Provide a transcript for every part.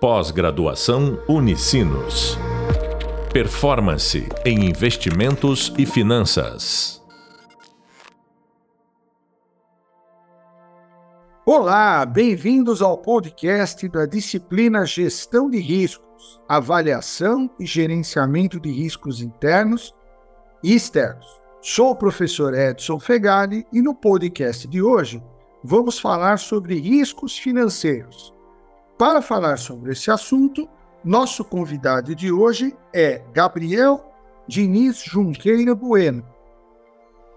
Pós-graduação Unicinos. Performance em investimentos e finanças. Olá, bem-vindos ao podcast da disciplina Gestão de Riscos, Avaliação e Gerenciamento de Riscos Internos e Externos. Sou o professor Edson Fegali e no podcast de hoje vamos falar sobre riscos financeiros para falar sobre esse assunto, nosso convidado de hoje é Gabriel Diniz Junqueira Bueno.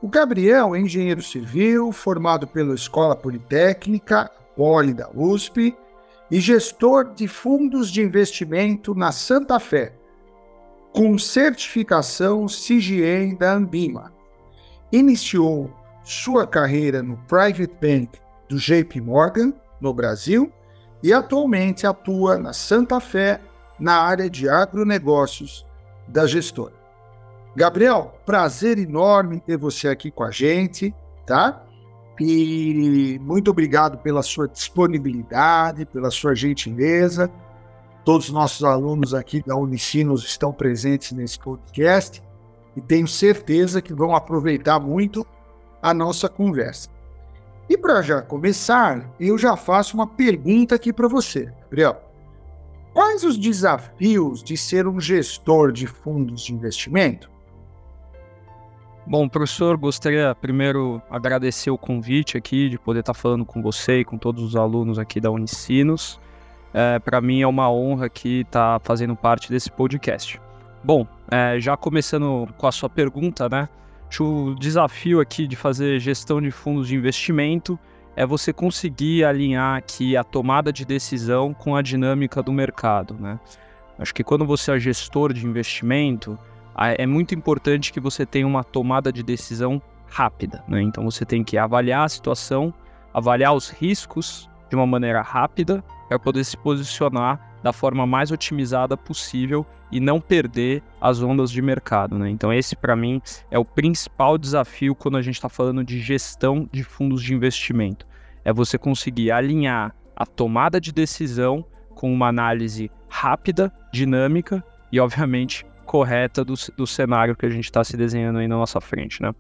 O Gabriel é engenheiro civil, formado pela Escola Politécnica, Poli da USP, e gestor de fundos de investimento na Santa Fé, com certificação CGA da Ambima. Iniciou sua carreira no Private Bank do JP Morgan, no Brasil, e atualmente atua na Santa Fé na área de agronegócios da gestora. Gabriel, prazer enorme ter você aqui com a gente, tá? E muito obrigado pela sua disponibilidade, pela sua gentileza. Todos os nossos alunos aqui da Unicinos estão presentes nesse podcast e tenho certeza que vão aproveitar muito a nossa conversa. E para já começar, eu já faço uma pergunta aqui para você, Gabriel. Quais os desafios de ser um gestor de fundos de investimento? Bom, professor, gostaria primeiro agradecer o convite aqui de poder estar falando com você e com todos os alunos aqui da Unicinos. É, para mim é uma honra aqui estar fazendo parte desse podcast. Bom, é, já começando com a sua pergunta, né? O desafio aqui de fazer gestão de fundos de investimento é você conseguir alinhar aqui a tomada de decisão com a dinâmica do mercado, né? Acho que quando você é gestor de investimento, é muito importante que você tenha uma tomada de decisão rápida, né? Então você tem que avaliar a situação, avaliar os riscos de uma maneira rápida para poder se posicionar da forma mais otimizada possível e não perder as ondas de mercado. Né? Então, esse para mim é o principal desafio quando a gente está falando de gestão de fundos de investimento. É você conseguir alinhar a tomada de decisão com uma análise rápida, dinâmica e, obviamente, correta do, do cenário que a gente está se desenhando aí na nossa frente. Né?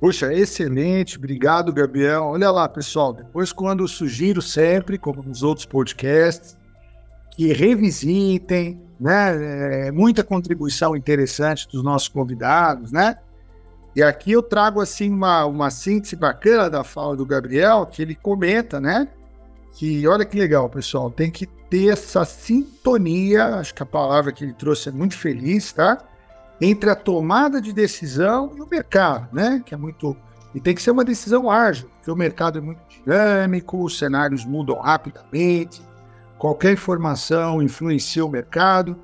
Puxa, excelente, obrigado, Gabriel. Olha lá, pessoal, depois quando sugiro sempre, como nos outros podcasts, que revisitem, né? É, muita contribuição interessante dos nossos convidados, né? E aqui eu trago assim uma, uma síntese bacana da fala do Gabriel, que ele comenta, né? Que olha que legal, pessoal, tem que ter essa sintonia, acho que a palavra que ele trouxe é muito feliz, tá? Entre a tomada de decisão e o mercado, né? Que é muito. E tem que ser uma decisão ágil, porque o mercado é muito dinâmico, os cenários mudam rapidamente, qualquer informação influencia o mercado.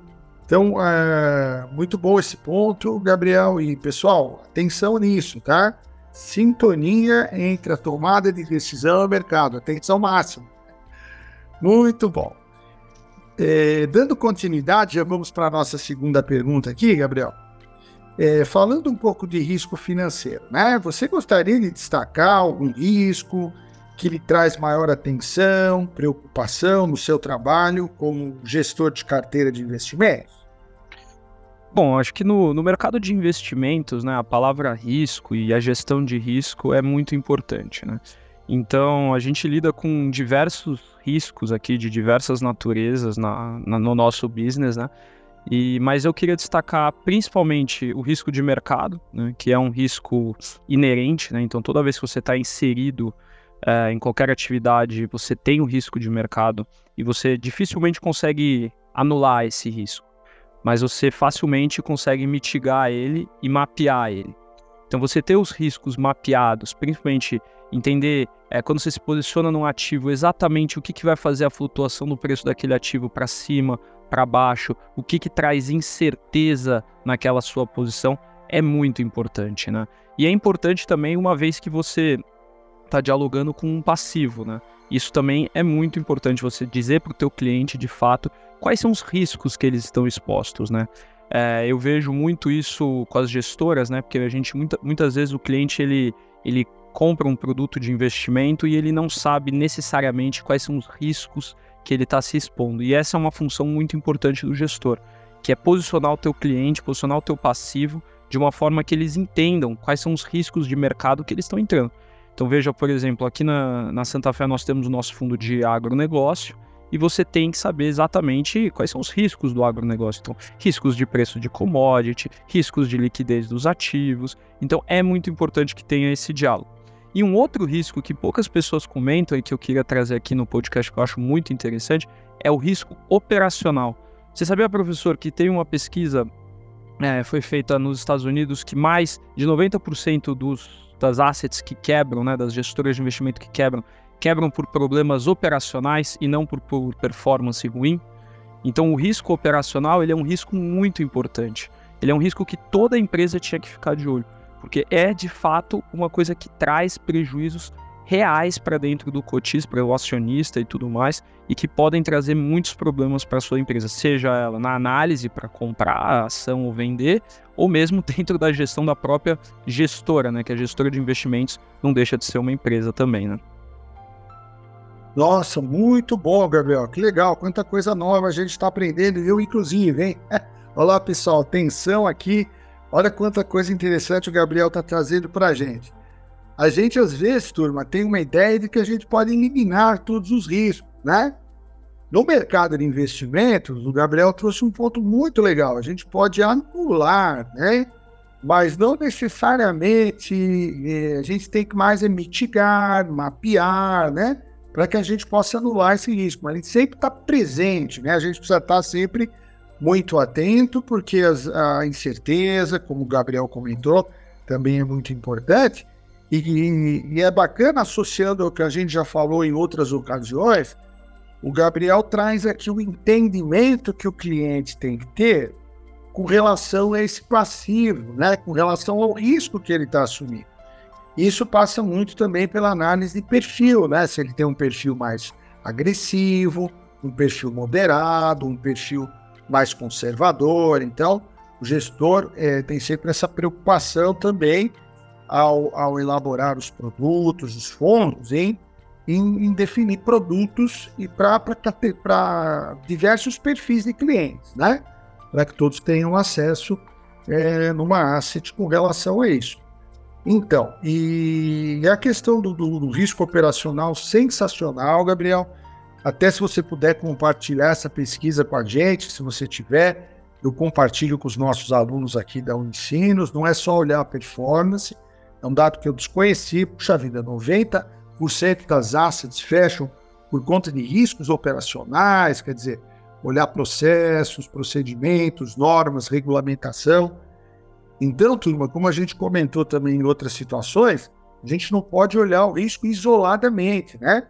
Então, é muito bom esse ponto, Gabriel. E, pessoal, atenção nisso, tá? Sintonia entre a tomada de decisão e o mercado. Atenção máxima. Muito bom. É, dando continuidade, já vamos para a nossa segunda pergunta aqui, Gabriel. É, falando um pouco de risco financeiro, né? Você gostaria de destacar algum risco, que lhe traz maior atenção, preocupação no seu trabalho como gestor de carteira de investimentos? Bom, acho que no, no mercado de investimentos, né, a palavra risco e a gestão de risco é muito importante, né? Então, a gente lida com diversos riscos aqui de diversas naturezas na, na, no nosso business, né? E, mas eu queria destacar principalmente o risco de mercado, né, que é um risco inerente, né? Então, toda vez que você está inserido é, em qualquer atividade você tem o risco de mercado e você dificilmente consegue anular esse risco, mas você facilmente consegue mitigar ele e mapear ele. Então você ter os riscos mapeados, principalmente entender é, quando você se posiciona num ativo exatamente o que, que vai fazer a flutuação do preço daquele ativo para cima, para baixo, o que, que traz incerteza naquela sua posição, é muito importante, né? E é importante também uma vez que você está dialogando com um passivo, né? Isso também é muito importante você dizer para o teu cliente de fato quais são os riscos que eles estão expostos, né? É, eu vejo muito isso com as gestoras, né? Porque a gente muita, muitas vezes o cliente ele, ele compra um produto de investimento e ele não sabe necessariamente quais são os riscos que ele está se expondo. E essa é uma função muito importante do gestor, que é posicionar o teu cliente, posicionar o teu passivo de uma forma que eles entendam quais são os riscos de mercado que eles estão entrando. Então veja, por exemplo, aqui na, na Santa Fé nós temos o nosso fundo de agronegócio e você tem que saber exatamente quais são os riscos do agronegócio. Então, riscos de preço de commodity, riscos de liquidez dos ativos. Então, é muito importante que tenha esse diálogo. E um outro risco que poucas pessoas comentam e que eu queria trazer aqui no podcast que eu acho muito interessante é o risco operacional. Você sabia, professor, que tem uma pesquisa é, foi feita nos Estados Unidos que mais de 90% dos, das assets que quebram, né, das gestoras de investimento que quebram, quebram por problemas operacionais e não por, por performance ruim. Então, o risco operacional ele é um risco muito importante. Ele é um risco que toda empresa tinha que ficar de olho porque é de fato uma coisa que traz prejuízos reais para dentro do cotis, para o acionista e tudo mais, e que podem trazer muitos problemas para sua empresa, seja ela na análise para comprar a ação ou vender, ou mesmo dentro da gestão da própria gestora, né, que a gestora de investimentos não deixa de ser uma empresa também, né? Nossa, muito bom, Gabriel. Que legal, quanta coisa nova a gente está aprendendo, eu inclusive, hein? Olá, pessoal, atenção aqui Olha quanta coisa interessante o Gabriel está trazendo para a gente. A gente, às vezes, turma, tem uma ideia de que a gente pode eliminar todos os riscos, né? No mercado de investimentos, o Gabriel trouxe um ponto muito legal. A gente pode anular, né? Mas não necessariamente eh, a gente tem que mais é mitigar, mapear, né? Para que a gente possa anular esse risco. Mas gente sempre está presente, né? A gente precisa estar tá sempre muito atento, porque as, a incerteza, como o Gabriel comentou, também é muito importante. E, e, e, é bacana, associando ao que a gente já falou em outras ocasiões, o Gabriel traz aqui o entendimento que o cliente tem que ter com relação a esse passivo, né? com relação ao risco que ele está assumindo. Isso passa muito também pela análise de perfil, né? se ele tem um perfil mais agressivo, um perfil moderado, um perfil mais conservador. Então, o gestor é, tem sempre essa preocupação também ao, ao elaborar os produtos, os fundos, em, em, em definir produtos e para diversos perfis de clientes, né? Para que todos tenham acesso é, numa asset com relação a isso. Então, e a questão do, do, do risco operacional sensacional, Gabriel. Até se você puder compartilhar essa pesquisa com a gente, se você tiver, eu compartilho com os nossos alunos aqui da Unicinos. Não é só olhar a performance, é um dado que eu desconheci. Puxa vida, 90% das assets fecham por conta de riscos operacionais, quer dizer, olhar processos, procedimentos, normas, regulamentação. Então, turma, como a gente comentou também em outras situações, a gente não pode olhar o risco isoladamente, né?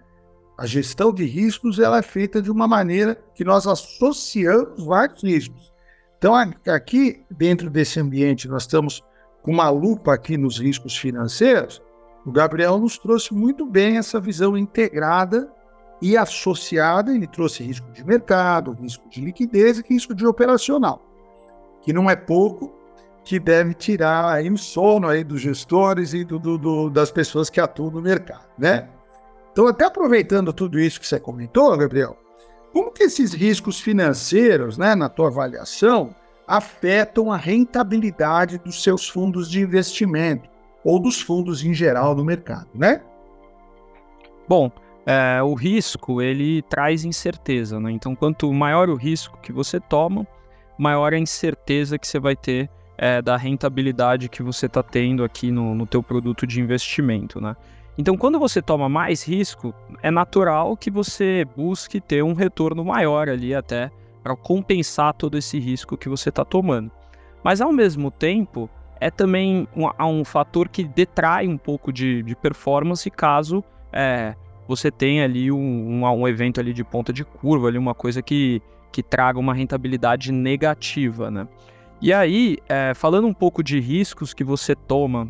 A gestão de riscos ela é feita de uma maneira que nós associamos vários riscos. Então, aqui dentro desse ambiente, nós estamos com uma lupa aqui nos riscos financeiros. O Gabriel nos trouxe muito bem essa visão integrada e associada. Ele trouxe risco de mercado, risco de liquidez e risco de operacional, que não é pouco, que deve tirar aí o sono aí dos gestores e do, do, do, das pessoas que atuam no mercado, né? Então, até aproveitando tudo isso que você comentou, Gabriel, como que esses riscos financeiros, né, na tua avaliação, afetam a rentabilidade dos seus fundos de investimento ou dos fundos em geral no mercado, né? Bom, é, o risco ele traz incerteza, né? Então, quanto maior o risco que você toma, maior a incerteza que você vai ter é, da rentabilidade que você está tendo aqui no, no teu produto de investimento, né? Então, quando você toma mais risco, é natural que você busque ter um retorno maior ali até para compensar todo esse risco que você está tomando. Mas ao mesmo tempo, é também um, um fator que detrai um pouco de, de performance caso é, você tenha ali um, um, um, evento ali de ponta de curva, ali uma coisa que, que traga uma rentabilidade negativa, né? E aí, é, falando um pouco de riscos que você toma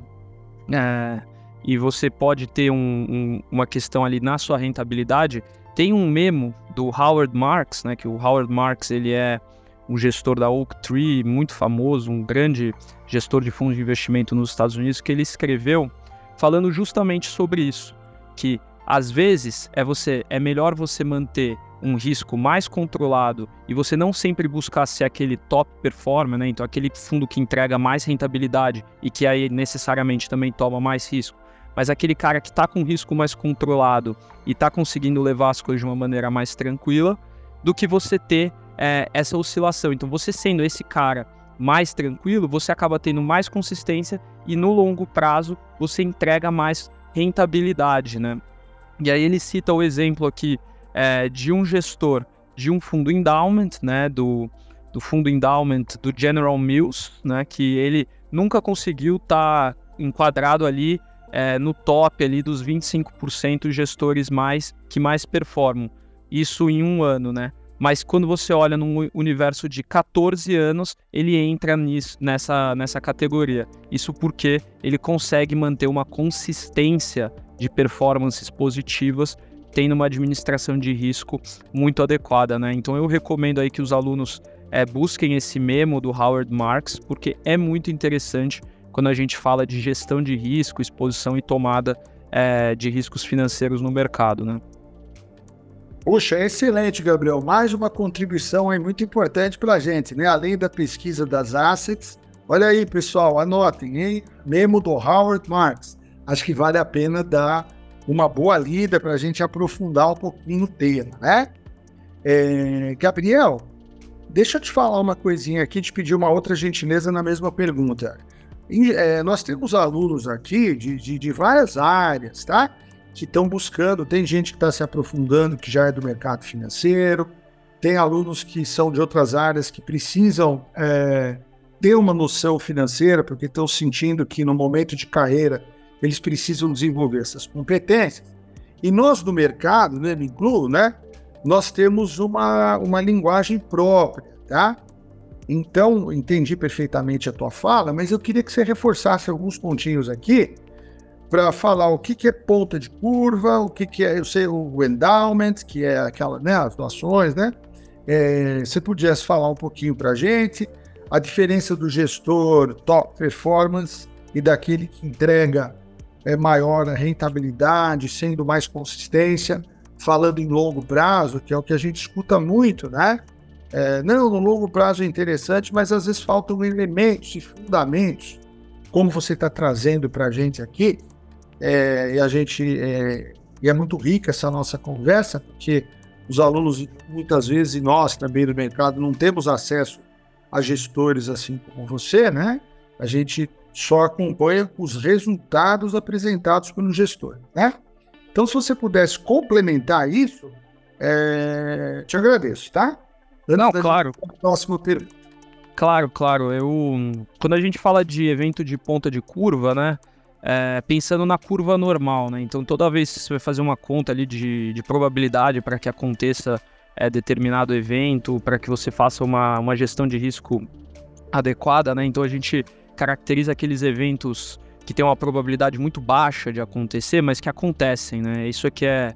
é, e você pode ter um, um, uma questão ali na sua rentabilidade, tem um memo do Howard Marks, né, que o Howard Marks ele é um gestor da Oaktree muito famoso, um grande gestor de fundos de investimento nos Estados Unidos, que ele escreveu falando justamente sobre isso, que às vezes é você é melhor você manter um risco mais controlado e você não sempre buscar ser aquele top performer, né? Então aquele fundo que entrega mais rentabilidade e que aí necessariamente também toma mais risco. Mas aquele cara que está com risco mais controlado e está conseguindo levar as coisas de uma maneira mais tranquila, do que você ter é, essa oscilação. Então, você sendo esse cara mais tranquilo, você acaba tendo mais consistência e no longo prazo você entrega mais rentabilidade, né? E aí ele cita o exemplo aqui é, de um gestor de um fundo endowment, né, do, do fundo endowment do General Mills, né, que ele nunca conseguiu estar tá enquadrado ali é, no top ali dos 25% gestores mais que mais performam. Isso em um ano, né? Mas quando você olha num universo de 14 anos, ele entra nisso, nessa, nessa categoria. Isso porque ele consegue manter uma consistência de performances positivas, tendo uma administração de risco muito adequada, né? Então eu recomendo aí que os alunos é, busquem esse memo do Howard Marks, porque é muito interessante quando a gente fala de gestão de risco, exposição e tomada é, de riscos financeiros no mercado, né? Puxa, excelente, Gabriel. Mais uma contribuição aí muito importante para a gente, né? Além da pesquisa das assets. Olha aí, pessoal, anotem, hein? Memo do Howard Marks. Acho que vale a pena dar uma boa lida para a gente aprofundar um pouquinho o tema, né? É, Gabriel, deixa eu te falar uma coisinha aqui, te pedir uma outra gentileza na mesma pergunta. É, nós temos alunos aqui de, de, de várias áreas, tá? que estão buscando, tem gente que está se aprofundando, que já é do mercado financeiro, tem alunos que são de outras áreas que precisam é, ter uma noção financeira, porque estão sentindo que no momento de carreira eles precisam desenvolver essas competências. E nós do mercado, né, me incluo, né, nós temos uma, uma linguagem própria, tá? Então, entendi perfeitamente a tua fala, mas eu queria que você reforçasse alguns pontinhos aqui para falar o que, que é ponta de curva, o que, que é, eu sei, o endowment, que é aquela, né, as doações, né? É, você pudesse falar um pouquinho para a gente, a diferença do gestor top performance e daquele que entrega é, maior rentabilidade, sendo mais consistência, falando em longo prazo, que é o que a gente escuta muito, né? É, não, no longo prazo é interessante, mas às vezes faltam elementos e fundamentos, como você está trazendo para a gente aqui, é, e a gente é, e é muito rica essa nossa conversa, porque os alunos, muitas vezes, e nós também do mercado, não temos acesso a gestores assim como você, né? A gente só acompanha os resultados apresentados pelo gestor, né? Então, se você pudesse complementar isso, é... te agradeço, tá? Não, claro. Próximo pergunta. Claro, claro. Eu, quando a gente fala de evento de ponta de curva, né? é, pensando na curva normal, né? Então toda vez que você vai fazer uma conta ali de, de probabilidade para que aconteça é, determinado evento, para que você faça uma, uma gestão de risco adequada, né? Então a gente caracteriza aqueles eventos que tem uma probabilidade muito baixa de acontecer, mas que acontecem, né? Isso aqui é,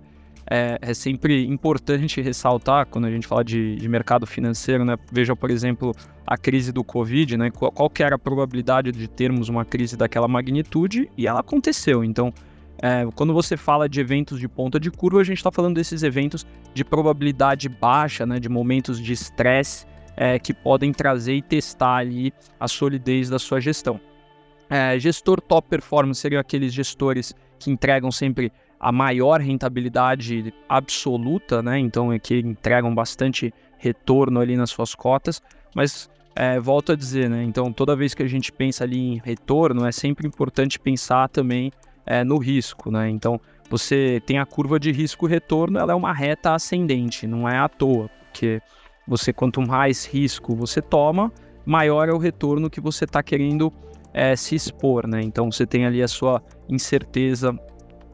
é, é, sempre importante ressaltar quando a gente fala de, de, mercado financeiro, né? Veja, por exemplo, a crise do Covid, né? Qual, qual era a probabilidade de termos uma crise daquela magnitude e ela aconteceu. Então, é, quando você fala de eventos de ponta de curva, a gente está falando desses eventos de probabilidade baixa, né? De momentos de estresse é, que podem trazer e testar ali a solidez da sua gestão. É, gestor top performance seriam aqueles gestores que entregam sempre a maior rentabilidade absoluta, né? Então é que entregam bastante retorno ali nas suas cotas, mas é, volto a dizer, né? Então toda vez que a gente pensa ali em retorno, é sempre importante pensar também é, no risco, né? Então você tem a curva de risco-retorno, ela é uma reta ascendente, não é à toa, porque você quanto mais risco você toma, maior é o retorno que você está querendo é, se expor, né? Então você tem ali a sua incerteza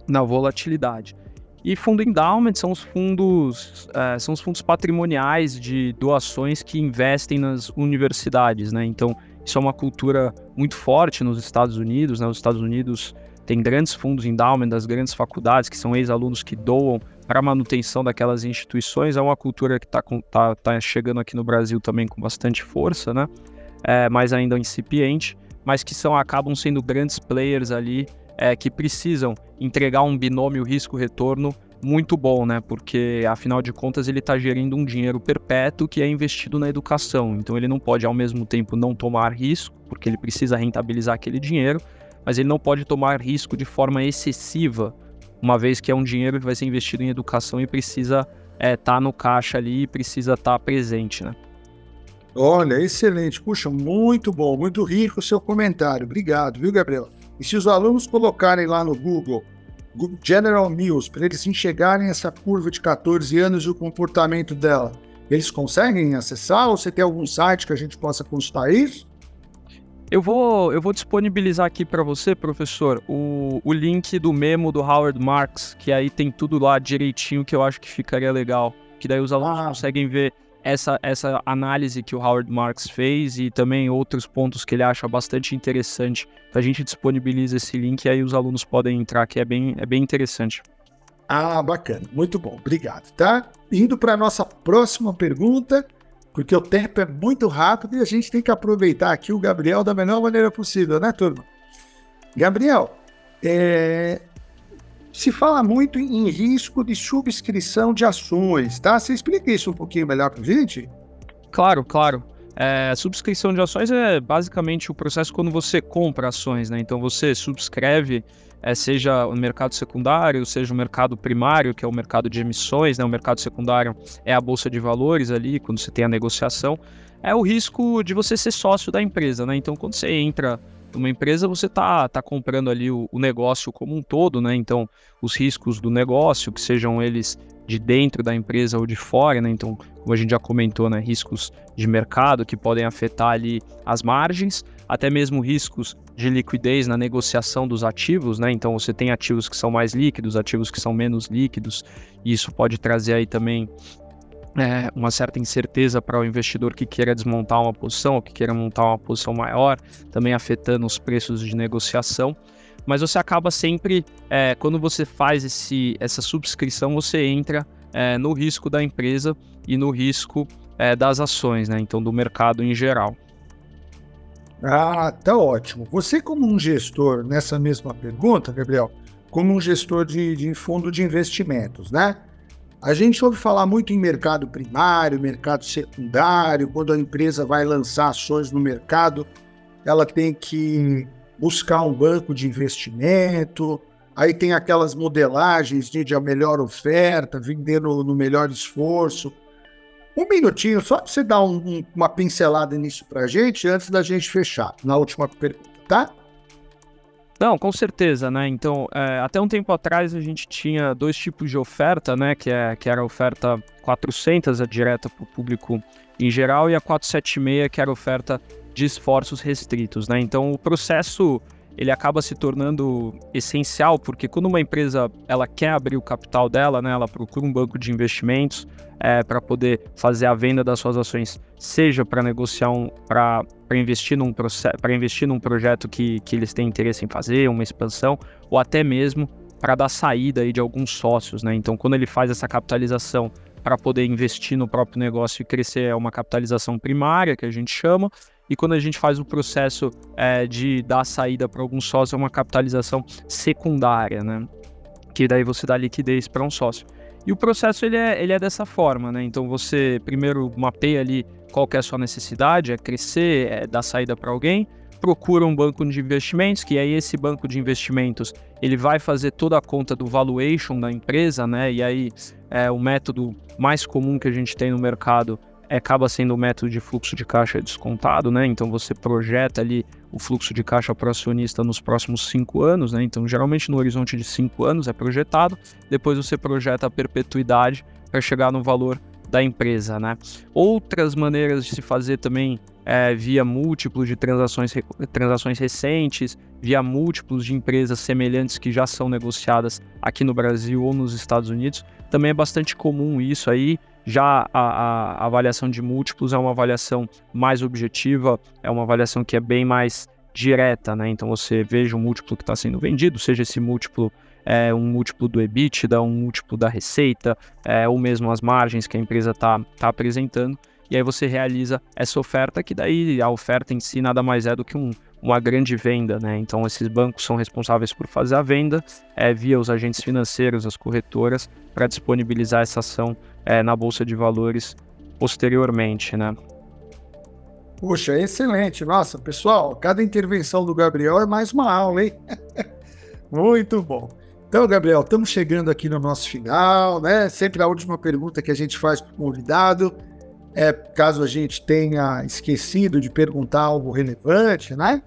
na volatilidade. E fundo endowment são os fundos, é, são os fundos patrimoniais de doações que investem nas universidades, né? Então, isso é uma cultura muito forte nos Estados Unidos, né? Os Estados Unidos tem grandes fundos endowment das grandes faculdades, que são ex-alunos que doam para a manutenção daquelas instituições. É uma cultura que está tá, tá chegando aqui no Brasil também com bastante força, né? É, mas ainda incipiente, mas que são acabam sendo grandes players ali é, que precisam entregar um binômio risco-retorno muito bom, né? Porque afinal de contas ele está gerindo um dinheiro perpétuo que é investido na educação. Então ele não pode ao mesmo tempo não tomar risco, porque ele precisa rentabilizar aquele dinheiro, mas ele não pode tomar risco de forma excessiva, uma vez que é um dinheiro que vai ser investido em educação e precisa estar é, tá no caixa ali e precisa estar tá presente, né? Olha, excelente. Puxa, muito bom, muito rico o seu comentário. Obrigado, viu, Gabriel? E se os alunos colocarem lá no Google General Mills, para eles enxergarem essa curva de 14 anos e o comportamento dela, eles conseguem acessar ou você tem algum site que a gente possa consultar isso? Eu vou, eu vou disponibilizar aqui para você, professor, o, o link do memo do Howard Marks, que aí tem tudo lá direitinho que eu acho que ficaria legal. Que daí os alunos ah. conseguem ver essa, essa análise que o Howard Marks fez e também outros pontos que ele acha bastante interessante. A gente disponibiliza esse link e aí os alunos podem entrar, que é bem, é bem interessante. Ah, bacana. Muito bom. Obrigado, tá? Indo para a nossa próxima pergunta, porque o tempo é muito rápido e a gente tem que aproveitar aqui o Gabriel da melhor maneira possível, né, turma? Gabriel, é, se fala muito em risco de subscrição de ações, tá? Você explica isso um pouquinho melhor para gente? Claro, claro. É, subscrição de ações é basicamente o processo quando você compra ações, né? Então você subscreve, é, seja o mercado secundário, seja o mercado primário, que é o mercado de emissões, né? O mercado secundário é a bolsa de valores ali, quando você tem a negociação. É o risco de você ser sócio da empresa, né? Então quando você entra uma empresa, você está tá comprando ali o, o, negócio como um todo, né? Então, os riscos do negócio, que sejam eles de dentro da empresa ou de fora, né? Então, como a gente já comentou, né? Riscos de mercado que podem afetar ali as margens, até mesmo riscos de liquidez na negociação dos ativos, né? Então, você tem ativos que são mais líquidos, ativos que são menos líquidos, e isso pode trazer aí também é, uma certa incerteza para o investidor que queira desmontar uma posição ou que queira montar uma posição maior, também afetando os preços de negociação. Mas você acaba sempre, é, quando você faz esse, essa subscrição, você entra é, no risco da empresa e no risco é, das ações, né? então do mercado em geral. Ah, tá ótimo. Você, como um gestor, nessa mesma pergunta, Gabriel, como um gestor de, de fundo de investimentos, né? A gente ouve falar muito em mercado primário, mercado secundário, quando a empresa vai lançar ações no mercado, ela tem que buscar um banco de investimento, aí tem aquelas modelagens de, a melhor oferta, vendendo no melhor esforço. Um minutinho, só para você dar um, uma pincelada nisso para a gente, antes da gente fechar, na última pergunta, tá? Não, com certeza, né? Então, é, até um tempo atrás a gente tinha dois tipos de oferta, né? Que, é, que era a oferta 400, a direta para o público em geral, e a 476, que era a oferta de esforços restritos, né? Então, o processo ele acaba se tornando essencial, porque quando uma empresa ela quer abrir o capital dela, né, ela procura um banco de investimentos é, para poder fazer a venda das suas ações, seja para negociar um, para investir num para investir num projeto que, que eles têm interesse em fazer, uma expansão, ou até mesmo para dar saída aí de alguns sócios, né? Então, quando ele faz essa capitalização para poder investir no próprio negócio e crescer, é uma capitalização primária que a gente chama, e quando a gente faz o processo é, de dar saída para algum sócio, é uma capitalização secundária, né? Que daí você dá liquidez para um sócio. E o processo ele é, ele é dessa forma, né? Então você primeiro mapeia ali qual é a sua necessidade, é crescer, é dar saída para alguém, procura um banco de investimentos, que aí esse banco de investimentos ele vai fazer toda a conta do valuation da empresa, né? E aí é o método mais comum que a gente tem no mercado acaba sendo o método de fluxo de caixa descontado, né? Então você projeta ali o fluxo de caixa para o acionista nos próximos cinco anos, né? Então geralmente no horizonte de cinco anos é projetado, depois você projeta a perpetuidade para chegar no valor da empresa, né? Outras maneiras de se fazer também é, via múltiplos de transações, transações recentes, via múltiplos de empresas semelhantes que já são negociadas aqui no Brasil ou nos Estados Unidos. Também é bastante comum isso aí. Já a, a, avaliação de múltiplos é uma avaliação mais objetiva, é uma avaliação que é bem mais direta, né? Então você veja o múltiplo que está sendo vendido, seja esse múltiplo é, um múltiplo do EBITDA, um múltiplo da receita, é, ou mesmo as margens que a empresa está tá apresentando. e aí você realiza essa oferta, que daí a oferta em si nada mais é do que um, uma grande venda, né? Então esses bancos são responsáveis por fazer a venda é, via os agentes financeiros, as corretoras, para disponibilizar essa ação é, na bolsa de valores posteriormente, né? Puxa, excelente. Nossa, pessoal, cada intervenção do Gabriel é mais uma aula, hein? Muito bom. Então, Gabriel, estamos chegando aqui no nosso final, né? Sempre a última pergunta que a gente faz para o convidado é caso a gente tenha esquecido de perguntar algo relevante, né?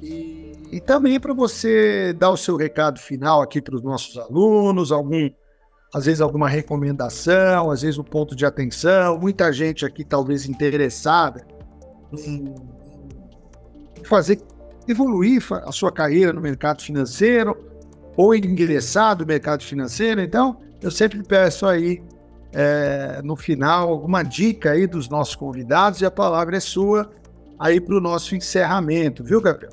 E, e também para você dar o seu recado final aqui para os nossos alunos, algum, às vezes alguma recomendação, às vezes um ponto de atenção. Muita gente aqui talvez interessada em fazer evoluir a sua carreira no mercado financeiro ou ingressar no mercado financeiro. Então, eu sempre peço aí é, no final alguma dica aí dos nossos convidados e a palavra é sua aí para o nosso encerramento, viu, Gabriel?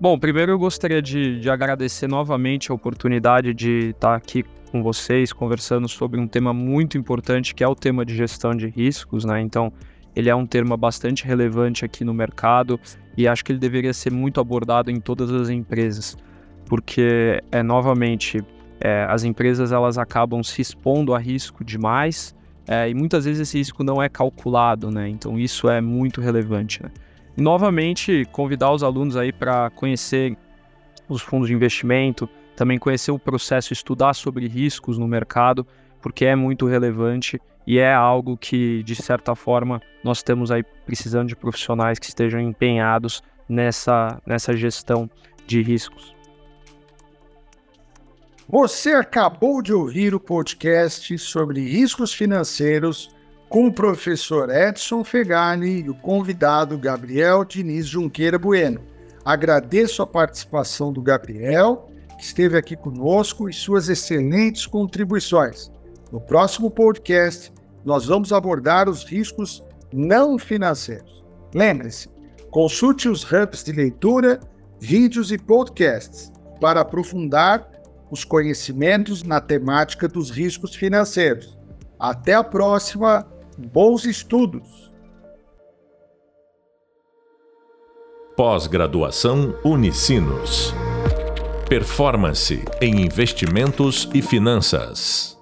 Bom, primeiro eu gostaria de, de agradecer novamente a oportunidade de estar aqui com vocês conversando sobre um tema muito importante que é o tema de gestão de riscos, né? Então, ele é um termo bastante relevante aqui no mercado e acho que ele deveria ser muito abordado em todas as empresas, porque é novamente é, as empresas elas acabam se expondo a risco demais é, e muitas vezes esse risco não é calculado, né? Então isso é muito relevante. Né? E, novamente convidar os alunos aí para conhecer os fundos de investimento, também conhecer o processo, estudar sobre riscos no mercado, porque é muito relevante e é algo que de certa forma nós temos aí precisando de profissionais que estejam empenhados nessa nessa gestão de riscos. Você acabou de ouvir o podcast sobre riscos financeiros com o professor Edson Fegani e o convidado Gabriel Diniz Junqueira Bueno. Agradeço a participação do Gabriel, que esteve aqui conosco, e suas excelentes contribuições. No próximo podcast, nós vamos abordar os riscos não financeiros. Lembre-se, consulte os hubs de leitura, vídeos e podcasts para aprofundar os conhecimentos na temática dos riscos financeiros. Até a próxima, bons estudos! Pós-graduação Unicinos. Performance em investimentos e finanças.